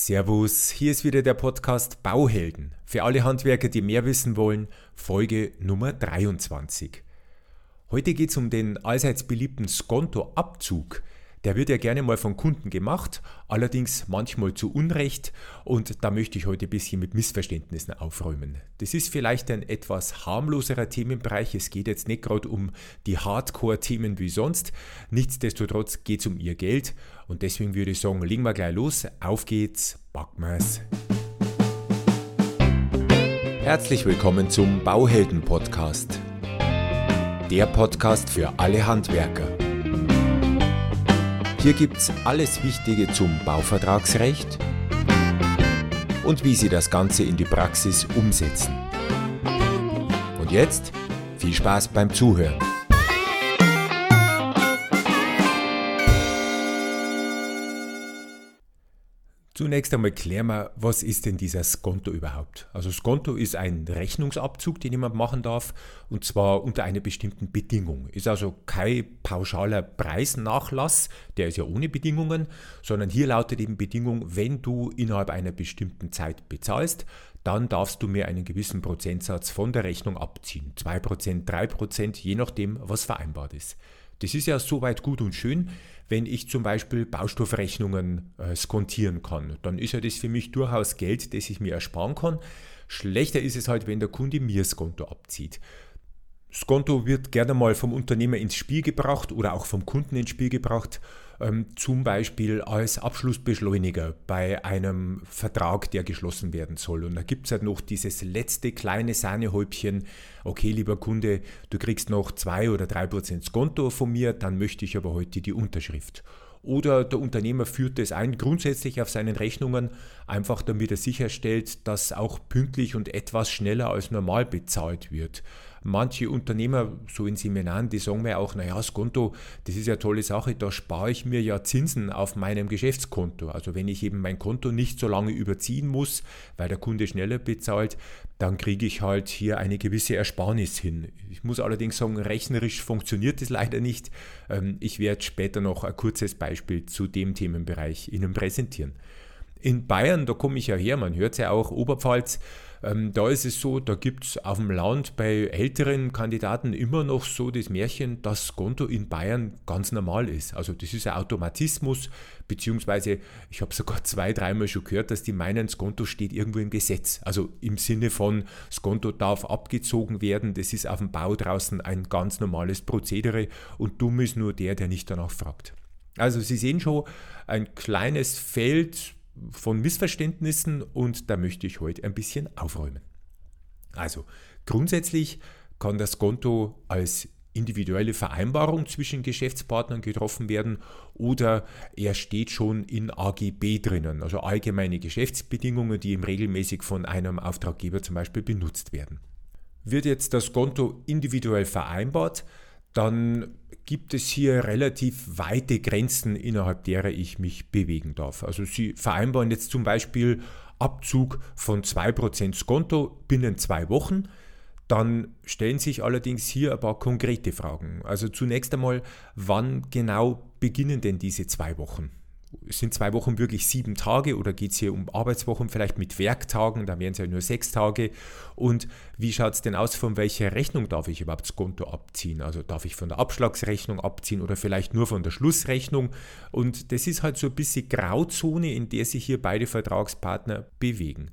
Servus, hier ist wieder der Podcast Bauhelden. Für alle Handwerker, die mehr wissen wollen, Folge Nummer 23. Heute geht es um den allseits beliebten Skonto-Abzug. Der wird ja gerne mal von Kunden gemacht, allerdings manchmal zu Unrecht. Und da möchte ich heute ein bisschen mit Missverständnissen aufräumen. Das ist vielleicht ein etwas harmloserer Themenbereich, es geht jetzt nicht gerade um die Hardcore-Themen wie sonst, nichtsdestotrotz geht es um ihr Geld. Und deswegen würde ich sagen, legen wir gleich los, auf geht's, packen wir's. Herzlich willkommen zum Bauhelden-Podcast. Der Podcast für alle Handwerker hier gibt's alles Wichtige zum Bauvertragsrecht und wie Sie das Ganze in die Praxis umsetzen. Und jetzt viel Spaß beim Zuhören. Zunächst einmal klären wir, was ist denn dieser Skonto überhaupt? Also Skonto ist ein Rechnungsabzug, den jemand machen darf und zwar unter einer bestimmten Bedingung. Ist also kein pauschaler Preisnachlass, der ist ja ohne Bedingungen, sondern hier lautet eben Bedingung, wenn du innerhalb einer bestimmten Zeit bezahlst, dann darfst du mir einen gewissen Prozentsatz von der Rechnung abziehen. 2%, 3%, je nachdem, was vereinbart ist. Das ist ja soweit gut und schön, wenn ich zum Beispiel Baustoffrechnungen äh, skontieren kann. Dann ist ja das für mich durchaus Geld, das ich mir ersparen kann. Schlechter ist es halt, wenn der Kunde mir das Konto abzieht. Das Konto wird gerne mal vom Unternehmer ins Spiel gebracht oder auch vom Kunden ins Spiel gebracht zum Beispiel als Abschlussbeschleuniger bei einem Vertrag, der geschlossen werden soll. Und da gibt es halt noch dieses letzte kleine Sahnehäubchen, okay, lieber Kunde, du kriegst noch 2 oder 3 Prozent Konto von mir, dann möchte ich aber heute die Unterschrift. Oder der Unternehmer führt es ein, grundsätzlich auf seinen Rechnungen, einfach damit er sicherstellt, dass auch pünktlich und etwas schneller als normal bezahlt wird. Manche Unternehmer, so in Seminaren, die sagen mir auch, naja, das Konto, das ist ja eine tolle Sache, da spare ich mir ja Zinsen auf meinem Geschäftskonto. Also wenn ich eben mein Konto nicht so lange überziehen muss, weil der Kunde schneller bezahlt, dann kriege ich halt hier eine gewisse Ersparnis hin. Ich muss allerdings sagen, rechnerisch funktioniert das leider nicht. Ähm, ich werde später noch ein kurzes Beispiel zu dem Themenbereich Ihnen präsentieren. In Bayern, da komme ich ja her, man hört es ja auch, Oberpfalz, ähm, da ist es so, da gibt es auf dem Land bei älteren Kandidaten immer noch so das Märchen, dass Konto in Bayern ganz normal ist. Also das ist ein Automatismus, beziehungsweise ich habe sogar zwei, dreimal schon gehört, dass die meinen, das Konto steht irgendwo im Gesetz. Also im Sinne von, das Konto darf abgezogen werden, das ist auf dem Bau draußen ein ganz normales Prozedere und dumm ist nur der, der nicht danach fragt. Also Sie sehen schon, ein kleines Feld, von Missverständnissen und da möchte ich heute ein bisschen aufräumen. Also grundsätzlich kann das Konto als individuelle Vereinbarung zwischen Geschäftspartnern getroffen werden oder er steht schon in AGB drinnen, also allgemeine Geschäftsbedingungen, die im regelmäßig von einem Auftraggeber zum Beispiel benutzt werden. Wird jetzt das Konto individuell vereinbart, dann gibt es hier relativ weite Grenzen, innerhalb derer ich mich bewegen darf. Also Sie vereinbaren jetzt zum Beispiel Abzug von 2% Skonto binnen zwei Wochen. Dann stellen sich allerdings hier ein paar konkrete Fragen. Also zunächst einmal, wann genau beginnen denn diese zwei Wochen? Sind zwei Wochen wirklich sieben Tage oder geht es hier um Arbeitswochen vielleicht mit Werktagen, dann wären es ja nur sechs Tage. Und wie schaut es denn aus, von welcher Rechnung darf ich überhaupt das Konto abziehen? Also darf ich von der Abschlagsrechnung abziehen oder vielleicht nur von der Schlussrechnung? Und das ist halt so ein bisschen Grauzone, in der sich hier beide Vertragspartner bewegen.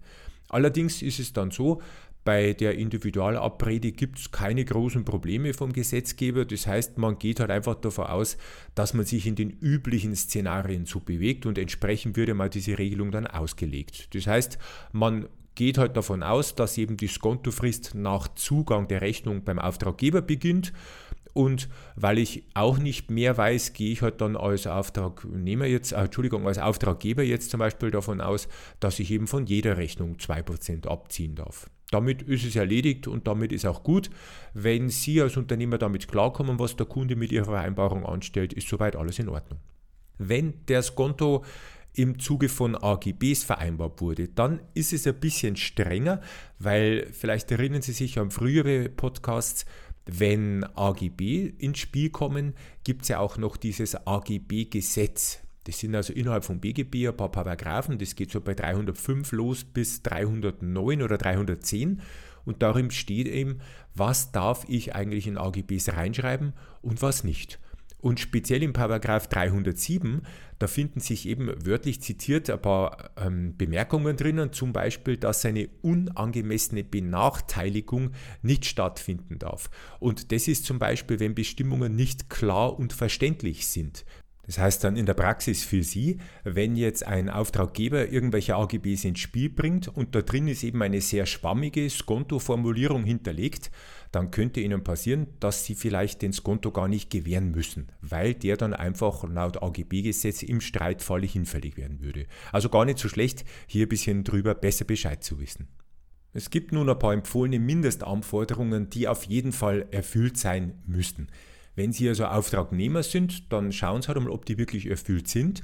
Allerdings ist es dann so, bei der Individualabrede gibt es keine großen Probleme vom Gesetzgeber. Das heißt, man geht halt einfach davon aus, dass man sich in den üblichen Szenarien so bewegt und entsprechend würde mal diese Regelung dann ausgelegt. Das heißt, man geht halt davon aus, dass eben die Skontofrist nach Zugang der Rechnung beim Auftraggeber beginnt. Und weil ich auch nicht mehr weiß, gehe ich halt dann als Auftragnehmer jetzt, äh, Entschuldigung, als Auftraggeber jetzt zum Beispiel davon aus, dass ich eben von jeder Rechnung 2% abziehen darf. Damit ist es erledigt und damit ist auch gut. Wenn Sie als Unternehmer damit klarkommen, was der Kunde mit Ihrer Vereinbarung anstellt, ist soweit alles in Ordnung. Wenn das Konto im Zuge von AGBs vereinbart wurde, dann ist es ein bisschen strenger, weil vielleicht erinnern Sie sich an frühere Podcasts, wenn AGB ins Spiel kommen, gibt es ja auch noch dieses AGB-Gesetz. Das sind also innerhalb vom BGB ein paar Paragraphen, das geht so bei 305 los bis 309 oder 310 und darin steht eben, was darf ich eigentlich in AGBs reinschreiben und was nicht. Und speziell im Paragraph 307, da finden sich eben wörtlich zitiert ein paar ähm, Bemerkungen drinnen, zum Beispiel, dass eine unangemessene Benachteiligung nicht stattfinden darf. Und das ist zum Beispiel, wenn Bestimmungen nicht klar und verständlich sind. Das heißt dann in der Praxis für Sie, wenn jetzt ein Auftraggeber irgendwelche AGBs ins Spiel bringt und da drin ist eben eine sehr schwammige Skonto-Formulierung hinterlegt, dann könnte Ihnen passieren, dass Sie vielleicht den Skonto gar nicht gewähren müssen, weil der dann einfach laut AGB-Gesetz im Streitfall hinfällig werden würde. Also gar nicht so schlecht, hier ein bisschen drüber besser Bescheid zu wissen. Es gibt nun ein paar empfohlene Mindestanforderungen, die auf jeden Fall erfüllt sein müssten. Wenn Sie also Auftragnehmer sind, dann schauen Sie halt mal, ob die wirklich erfüllt sind.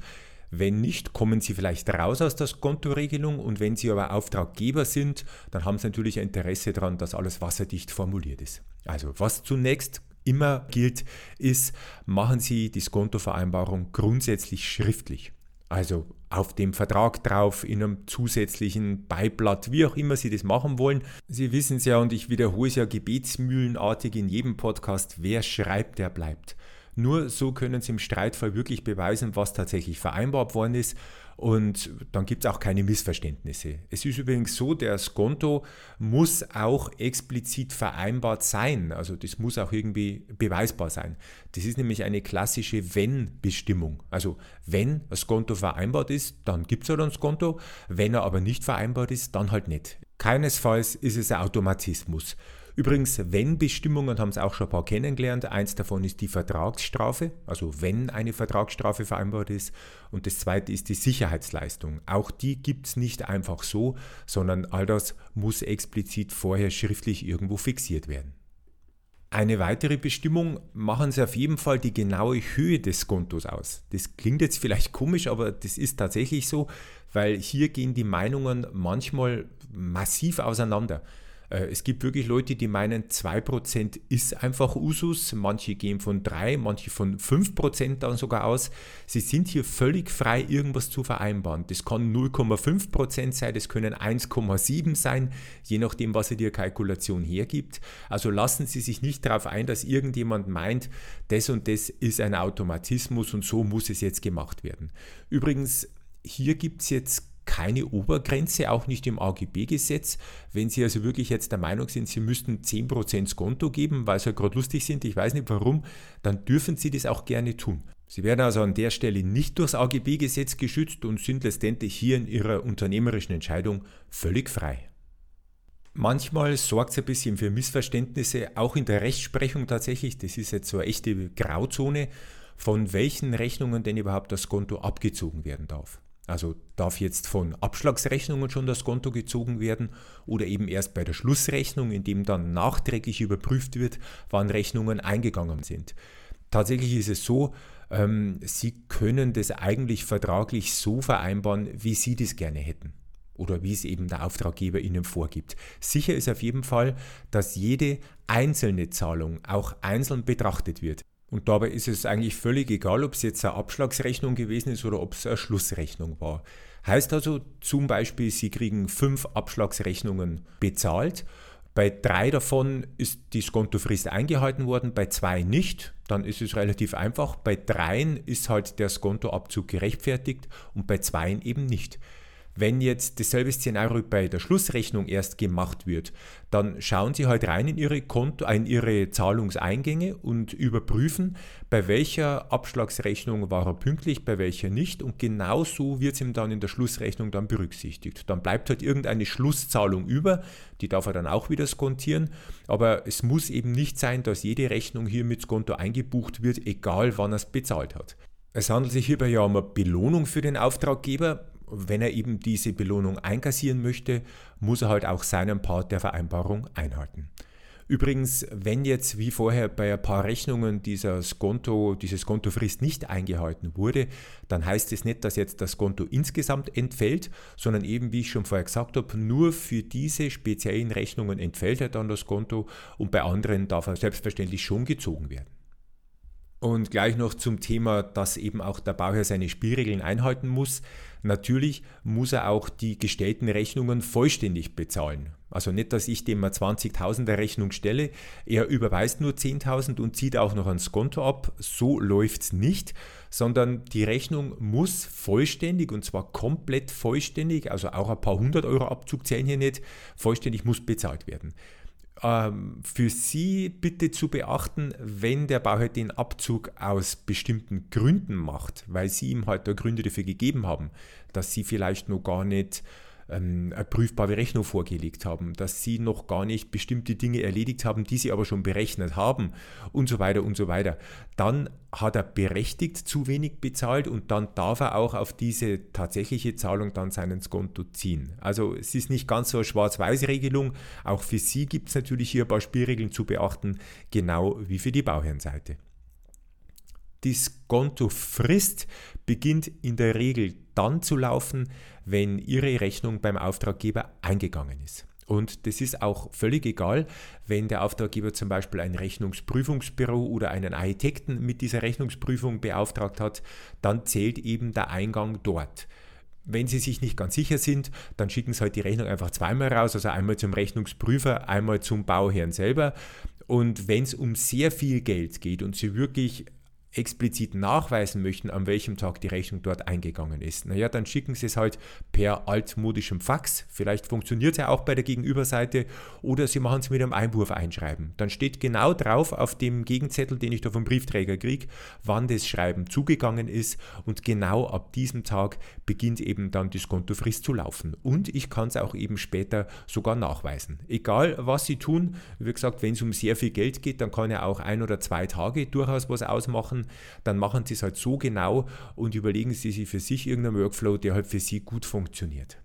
Wenn nicht, kommen Sie vielleicht raus aus der Skontoregelung und wenn Sie aber Auftraggeber sind, dann haben Sie natürlich ein Interesse daran, dass alles wasserdicht formuliert ist. Also was zunächst immer gilt, ist, machen Sie die Skontovereinbarung grundsätzlich schriftlich. Also auf dem Vertrag drauf, in einem zusätzlichen Beiblatt, wie auch immer Sie das machen wollen. Sie wissen es ja und ich wiederhole es ja gebetsmühlenartig in jedem Podcast, wer schreibt, der bleibt. Nur so können Sie im Streitfall wirklich beweisen, was tatsächlich vereinbart worden ist und dann gibt es auch keine Missverständnisse. Es ist übrigens so, der Skonto muss auch explizit vereinbart sein. Also das muss auch irgendwie beweisbar sein. Das ist nämlich eine klassische Wenn-Bestimmung. Also wenn ein Skonto vereinbart ist, dann gibt es halt ein Skonto. Wenn er aber nicht vereinbart ist, dann halt nicht. Keinesfalls ist es ein Automatismus. Übrigens, wenn-Bestimmungen haben es auch schon ein paar kennengelernt. Eins davon ist die Vertragsstrafe, also wenn eine Vertragsstrafe vereinbart ist. Und das zweite ist die Sicherheitsleistung. Auch die gibt es nicht einfach so, sondern all das muss explizit vorher schriftlich irgendwo fixiert werden. Eine weitere Bestimmung machen Sie auf jeden Fall die genaue Höhe des Kontos aus. Das klingt jetzt vielleicht komisch, aber das ist tatsächlich so, weil hier gehen die Meinungen manchmal massiv auseinander. Äh, es gibt wirklich Leute, die meinen, 2% ist einfach Usus. Manche gehen von 3, manche von 5% dann sogar aus. Sie sind hier völlig frei, irgendwas zu vereinbaren. Das kann 0,5% sein, das können 1,7% sein, je nachdem, was die Kalkulation hergibt. Also lassen Sie sich nicht darauf ein, dass irgendjemand meint, das und das ist ein Automatismus und so muss es jetzt gemacht werden. Übrigens, hier gibt es jetzt keine Obergrenze, auch nicht im AGB-Gesetz. Wenn Sie also wirklich jetzt der Meinung sind, Sie müssten 10% Skonto geben, weil Sie ja gerade lustig sind, ich weiß nicht warum, dann dürfen Sie das auch gerne tun. Sie werden also an der Stelle nicht durchs AGB-Gesetz geschützt und sind letztendlich hier in Ihrer unternehmerischen Entscheidung völlig frei. Manchmal sorgt es ein bisschen für Missverständnisse, auch in der Rechtsprechung tatsächlich. Das ist jetzt so eine echte Grauzone, von welchen Rechnungen denn überhaupt das Konto abgezogen werden darf. Also darf jetzt von Abschlagsrechnungen schon das Konto gezogen werden oder eben erst bei der Schlussrechnung, in dem dann nachträglich überprüft wird, wann Rechnungen eingegangen sind. Tatsächlich ist es so, ähm, Sie können das eigentlich vertraglich so vereinbaren, wie Sie das gerne hätten oder wie es eben der Auftraggeber Ihnen vorgibt. Sicher ist auf jeden Fall, dass jede einzelne Zahlung auch einzeln betrachtet wird. Und dabei ist es eigentlich völlig egal, ob es jetzt eine Abschlagsrechnung gewesen ist oder ob es eine Schlussrechnung war. Heißt also zum Beispiel, Sie kriegen fünf Abschlagsrechnungen bezahlt. Bei drei davon ist die Skontofrist eingehalten worden, bei zwei nicht. Dann ist es relativ einfach. Bei dreien ist halt der Skontoabzug gerechtfertigt und bei zweien eben nicht. Wenn jetzt dasselbe Szenario bei der Schlussrechnung erst gemacht wird, dann schauen Sie halt rein in Ihre, Konto, in Ihre Zahlungseingänge und überprüfen, bei welcher Abschlagsrechnung war er pünktlich, bei welcher nicht. Und genau so wird es ihm dann in der Schlussrechnung dann berücksichtigt. Dann bleibt halt irgendeine Schlusszahlung über, die darf er dann auch wieder skontieren. Aber es muss eben nicht sein, dass jede Rechnung hier mit Skonto eingebucht wird, egal wann er es bezahlt hat. Es handelt sich hierbei ja um eine Belohnung für den Auftraggeber wenn er eben diese Belohnung einkassieren möchte, muss er halt auch seinen Part der Vereinbarung einhalten. Übrigens, wenn jetzt wie vorher bei ein paar Rechnungen dieser Skonto, diese Skontofrist nicht eingehalten wurde, dann heißt es nicht, dass jetzt das Konto insgesamt entfällt, sondern eben, wie ich schon vorher gesagt habe, nur für diese speziellen Rechnungen entfällt er dann das Konto und bei anderen darf er selbstverständlich schon gezogen werden. Und gleich noch zum Thema, dass eben auch der Bauherr seine Spielregeln einhalten muss. Natürlich muss er auch die gestellten Rechnungen vollständig bezahlen. Also nicht, dass ich dem mal 20.000er Rechnung stelle, er überweist nur 10.000 und zieht auch noch ans Konto ab. So läuft es nicht, sondern die Rechnung muss vollständig und zwar komplett vollständig, also auch ein paar hundert Euro Abzug zählen hier nicht, vollständig muss bezahlt werden für Sie bitte zu beachten, wenn der Bauherr den Abzug aus bestimmten Gründen macht, weil Sie ihm halt da Gründe dafür gegeben haben, dass Sie vielleicht noch gar nicht ähm, eine prüfbare Rechnung vorgelegt haben, dass sie noch gar nicht bestimmte Dinge erledigt haben, die sie aber schon berechnet haben und so weiter und so weiter. Dann hat er berechtigt zu wenig bezahlt und dann darf er auch auf diese tatsächliche Zahlung dann seinen Skonto ziehen. Also es ist nicht ganz so eine Schwarz-Weiß-Regelung. Auch für Sie gibt es natürlich hier ein paar Spielregeln zu beachten, genau wie für die Bauherrenseite. Die Skontofrist beginnt in der Regel dann zu laufen, wenn Ihre Rechnung beim Auftraggeber eingegangen ist. Und das ist auch völlig egal, wenn der Auftraggeber zum Beispiel ein Rechnungsprüfungsbüro oder einen Architekten mit dieser Rechnungsprüfung beauftragt hat, dann zählt eben der Eingang dort. Wenn Sie sich nicht ganz sicher sind, dann schicken Sie halt die Rechnung einfach zweimal raus, also einmal zum Rechnungsprüfer, einmal zum Bauherrn selber. Und wenn es um sehr viel Geld geht und Sie wirklich explizit nachweisen möchten, an welchem Tag die Rechnung dort eingegangen ist, naja, dann schicken Sie es halt per altmodischem Fax. Vielleicht funktioniert es ja auch bei der Gegenüberseite oder Sie machen es mit einem Einwurf einschreiben. Dann steht genau drauf auf dem Gegenzettel, den ich da vom Briefträger kriege, wann das Schreiben zugegangen ist und genau ab diesem Tag beginnt eben dann die Skontofrist zu laufen. Und ich kann es auch eben später sogar nachweisen. Egal, was Sie tun, wie gesagt, wenn es um sehr viel Geld geht, dann kann ja auch ein oder zwei Tage durchaus was ausmachen dann machen Sie es halt so genau und überlegen Sie sich für sich irgendeinen Workflow, der halt für Sie gut funktioniert.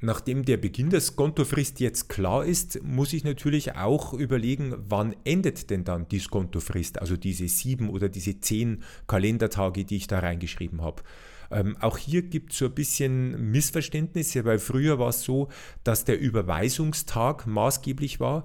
Nachdem der Beginn der Skontofrist jetzt klar ist, muss ich natürlich auch überlegen, wann endet denn dann die Skontofrist, also diese sieben oder diese zehn Kalendertage, die ich da reingeschrieben habe. Ähm, auch hier gibt es so ein bisschen Missverständnisse, weil früher war es so, dass der Überweisungstag maßgeblich war.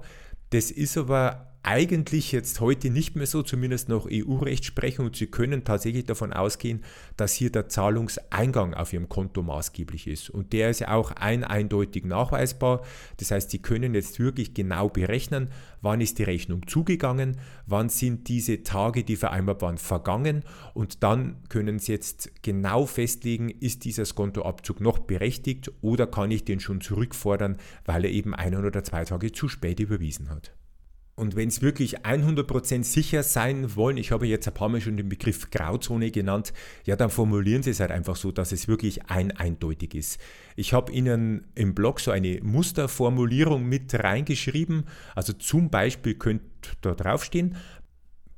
Das ist aber eigentlich jetzt heute nicht mehr so, zumindest nach EU-Rechtsprechung. Und Sie können tatsächlich davon ausgehen, dass hier der Zahlungseingang auf Ihrem Konto maßgeblich ist. Und der ist ja auch ein eindeutig nachweisbar. Das heißt, Sie können jetzt wirklich genau berechnen, wann ist die Rechnung zugegangen, wann sind diese Tage, die vereinbart waren, vergangen. Und dann können Sie jetzt genau festlegen, ist dieser Skontoabzug noch berechtigt oder kann ich den schon zurückfordern, weil er eben ein oder zwei Tage zu spät überwiesen hat. Und wenn es wirklich 100% sicher sein wollen, ich habe jetzt ein paar Mal schon den Begriff Grauzone genannt, ja, dann formulieren Sie es halt einfach so, dass es wirklich ein eindeutig ist. Ich habe Ihnen im Blog so eine Musterformulierung mit reingeschrieben. Also zum Beispiel könnte da draufstehen,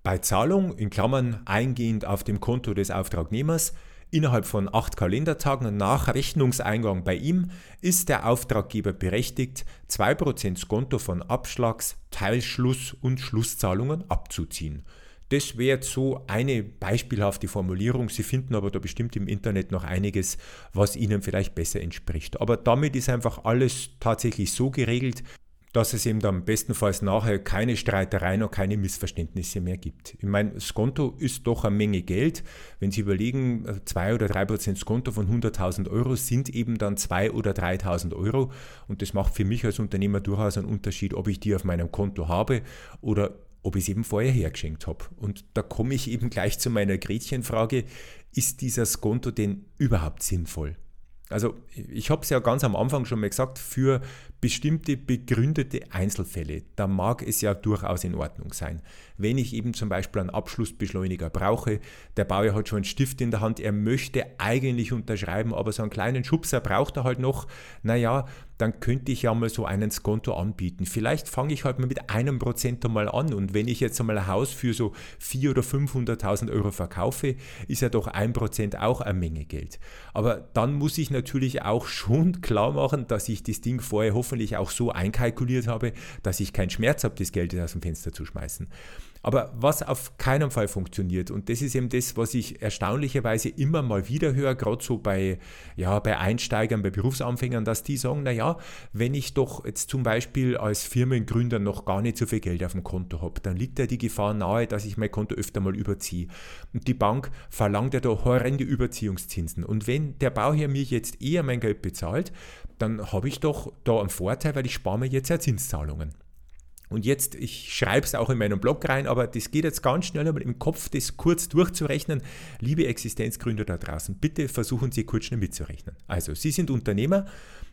bei Zahlung in Klammern eingehend auf dem Konto des Auftragnehmers Innerhalb von acht Kalendertagen nach Rechnungseingang bei ihm ist der Auftraggeber berechtigt, 2% Skonto von Abschlags-, Teilschluss- und Schlusszahlungen abzuziehen. Das wäre so eine beispielhafte Formulierung. Sie finden aber da bestimmt im Internet noch einiges, was Ihnen vielleicht besser entspricht. Aber damit ist einfach alles tatsächlich so geregelt, dass es eben dann bestenfalls nachher keine Streitereien und keine Missverständnisse mehr gibt. Ich meine, das Konto ist doch eine Menge Geld. Wenn Sie überlegen, 2 oder 3 Prozent Konto von 100.000 Euro sind eben dann 2 oder 3.000 Euro. Und das macht für mich als Unternehmer durchaus einen Unterschied, ob ich die auf meinem Konto habe oder ob ich es eben vorher hergeschenkt habe. Und da komme ich eben gleich zu meiner Gretchenfrage, ist dieser Skonto denn überhaupt sinnvoll? Also ich habe es ja ganz am Anfang schon mal gesagt, für bestimmte begründete Einzelfälle, da mag es ja durchaus in Ordnung sein. Wenn ich eben zum Beispiel einen Abschlussbeschleuniger brauche, der Bauer hat schon einen Stift in der Hand, er möchte eigentlich unterschreiben, aber so einen kleinen Schubser braucht er halt noch, naja, dann könnte ich ja mal so einen Skonto anbieten. Vielleicht fange ich halt mal mit einem Prozent einmal an und wenn ich jetzt einmal ein Haus für so 400.000 oder 500.000 Euro verkaufe, ist ja doch ein Prozent auch eine Menge Geld. Aber dann muss ich natürlich auch schon klar machen, dass ich das Ding vorher hoffentlich auch so einkalkuliert habe, dass ich keinen Schmerz habe, das Geld aus dem Fenster zu schmeißen. Aber was auf keinen Fall funktioniert, und das ist eben das, was ich erstaunlicherweise immer mal wieder höre, gerade so bei, ja, bei Einsteigern, bei Berufsanfängern, dass die sagen, naja, wenn ich doch jetzt zum Beispiel als Firmengründer noch gar nicht so viel Geld auf dem Konto habe, dann liegt ja die Gefahr nahe, dass ich mein Konto öfter mal überziehe. Und die Bank verlangt ja da horrende Überziehungszinsen. Und wenn der Bauherr mir jetzt eher mein Geld bezahlt, dann habe ich doch da einen Vorteil, weil ich spare mir jetzt ja Zinszahlungen. Und jetzt, ich schreibe es auch in meinen Blog rein, aber das geht jetzt ganz schnell einmal im Kopf, das kurz durchzurechnen. Liebe Existenzgründer da draußen, bitte versuchen Sie kurz schnell mitzurechnen. Also, Sie sind Unternehmer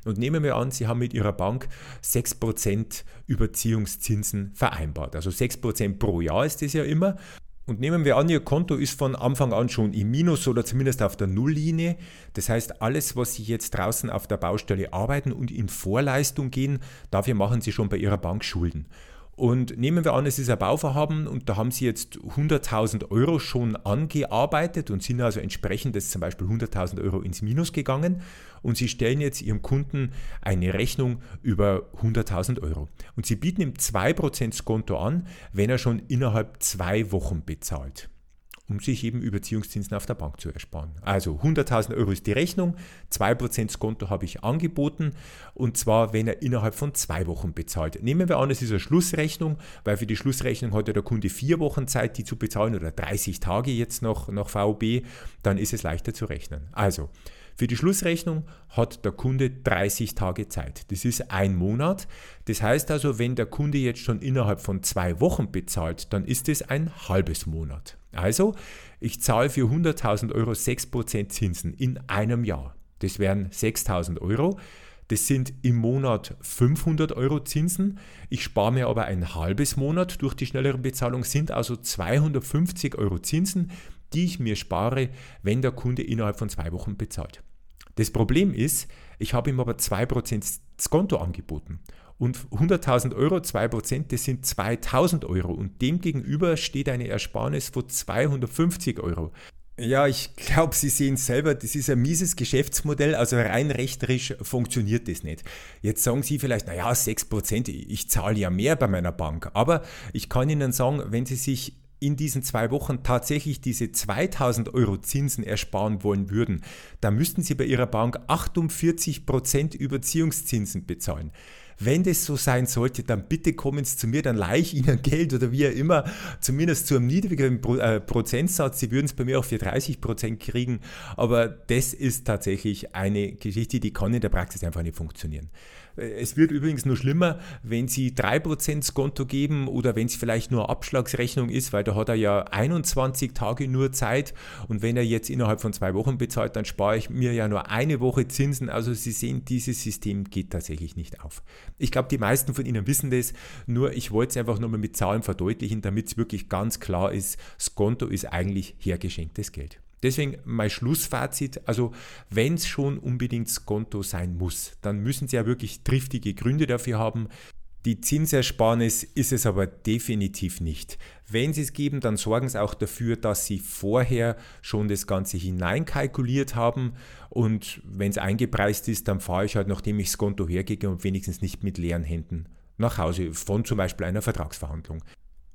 und nehmen wir an, Sie haben mit Ihrer Bank 6% Überziehungszinsen vereinbart. Also 6% pro Jahr ist das ja immer. Und nehmen wir an, Ihr Konto ist von Anfang an schon im Minus oder zumindest auf der Nulllinie. Das heißt, alles, was Sie jetzt draußen auf der Baustelle arbeiten und in Vorleistung gehen, dafür machen Sie schon bei Ihrer Bank Schulden. Und nehmen wir an, es ist ein Bauvorhaben und da haben Sie jetzt 100.000 Euro schon angearbeitet und sind also entsprechend des zum Beispiel 100.000 Euro ins Minus gegangen und Sie stellen jetzt Ihrem Kunden eine Rechnung über 100.000 Euro. Und Sie bieten ihm 2% Skonto an, wenn er schon innerhalb zwei Wochen bezahlt um sich eben Überziehungszinsen auf der Bank zu ersparen. Also 100.000 Euro ist die Rechnung, 2% Skonto habe ich angeboten und zwar, wenn er innerhalb von zwei Wochen bezahlt. Nehmen wir an, es ist eine Schlussrechnung, weil für die Schlussrechnung hat der Kunde vier Wochen Zeit, die zu bezahlen oder 30 Tage jetzt noch nach VOB, dann ist es leichter zu rechnen. Also, für die Schlussrechnung hat der Kunde 30 Tage Zeit. Das ist ein Monat. Das heißt also, wenn der Kunde jetzt schon innerhalb von zwei Wochen bezahlt, dann ist es ein halbes Monat. Also, ich zahle für 100.000 Euro 6% Zinsen in einem Jahr. Das wären 6.000 Euro. Das sind im Monat 500 Euro Zinsen. Ich spare mir aber ein halbes Monat durch die schnellere Bezahlung, sind also 250 Euro Zinsen, die ich mir spare, wenn der Kunde innerhalb von zwei Wochen bezahlt. Das Problem ist, ich habe ihm aber 2% Skonto angeboten. Und 100.000 Euro, 2%, das sind 2.000 Euro. Und demgegenüber steht eine Ersparnis von 250 Euro. Ja, ich glaube, Sie sehen selber, das ist ein mieses Geschäftsmodell, also rein rechterisch funktioniert das nicht. Jetzt sagen Sie vielleicht, naja, 6%, ich zahle ja mehr bei meiner Bank. Aber ich kann Ihnen sagen, wenn Sie sich in diesen zwei Wochen tatsächlich diese 2000 Euro Zinsen ersparen wollen würden, dann müssten Sie bei Ihrer Bank 48% Überziehungszinsen bezahlen. Wenn das so sein sollte, dann bitte kommen Sie zu mir, dann leihe ich Ihnen Geld oder wie auch immer, zumindest zu einem niedrigeren äh, Prozentsatz. Sie würden es bei mir auch für 30 Prozent kriegen, aber das ist tatsächlich eine Geschichte, die kann in der Praxis einfach nicht funktionieren. Es wird übrigens nur schlimmer, wenn Sie 3% Konto geben oder wenn es vielleicht nur Abschlagsrechnung ist, weil da hat er ja 21 Tage nur Zeit und wenn er jetzt innerhalb von zwei Wochen bezahlt, dann spare ich mir ja nur eine Woche Zinsen. Also Sie sehen, dieses System geht tatsächlich nicht auf. Ich glaube, die meisten von Ihnen wissen das, nur ich wollte es einfach nochmal mit Zahlen verdeutlichen, damit es wirklich ganz klar ist, das Konto ist eigentlich hergeschenktes Geld. Deswegen mein Schlussfazit, also wenn es schon unbedingt das Konto sein muss, dann müssen Sie ja wirklich triftige Gründe dafür haben. Die Zinsersparnis ist es aber definitiv nicht. Wenn Sie es geben, dann sorgen Sie auch dafür, dass Sie vorher schon das Ganze hineinkalkuliert haben und wenn es eingepreist ist, dann fahre ich halt, nachdem ich das Konto hergebe und wenigstens nicht mit leeren Händen nach Hause von zum Beispiel einer Vertragsverhandlung.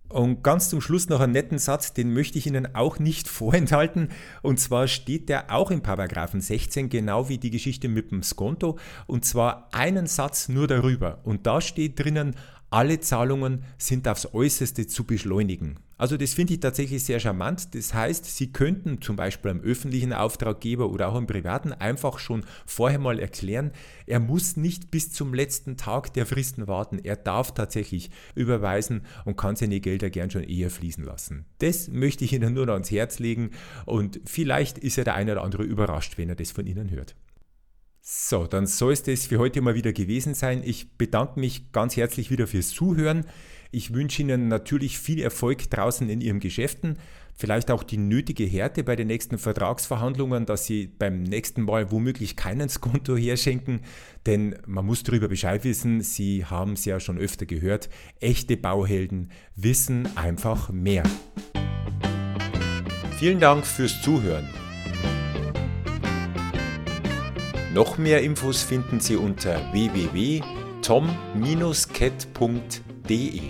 Und ganz zum Schluss noch einen netten Satz, den möchte ich Ihnen auch nicht vorenthalten. Und zwar steht der auch im Paragraphen 16, genau wie die Geschichte mit dem Skonto. Und zwar einen Satz nur darüber. Und da steht drinnen, alle Zahlungen sind aufs Äußerste zu beschleunigen. Also das finde ich tatsächlich sehr charmant. Das heißt, Sie könnten zum Beispiel einem öffentlichen Auftraggeber oder auch einem privaten einfach schon vorher mal erklären, er muss nicht bis zum letzten Tag der Fristen warten. Er darf tatsächlich überweisen und kann seine Gelder gern schon eher fließen lassen. Das möchte ich Ihnen nur noch ans Herz legen und vielleicht ist ja der eine oder andere überrascht, wenn er das von Ihnen hört. So, dann soll es das für heute mal wieder gewesen sein. Ich bedanke mich ganz herzlich wieder fürs Zuhören. Ich wünsche Ihnen natürlich viel Erfolg draußen in Ihren Geschäften, vielleicht auch die nötige Härte bei den nächsten Vertragsverhandlungen, dass Sie beim nächsten Mal womöglich keinen Skonto herschenken, denn man muss darüber Bescheid wissen, Sie haben es ja schon öfter gehört, echte Bauhelden wissen einfach mehr. Vielen Dank fürs Zuhören. Noch mehr Infos finden Sie unter www.tom-cat.de.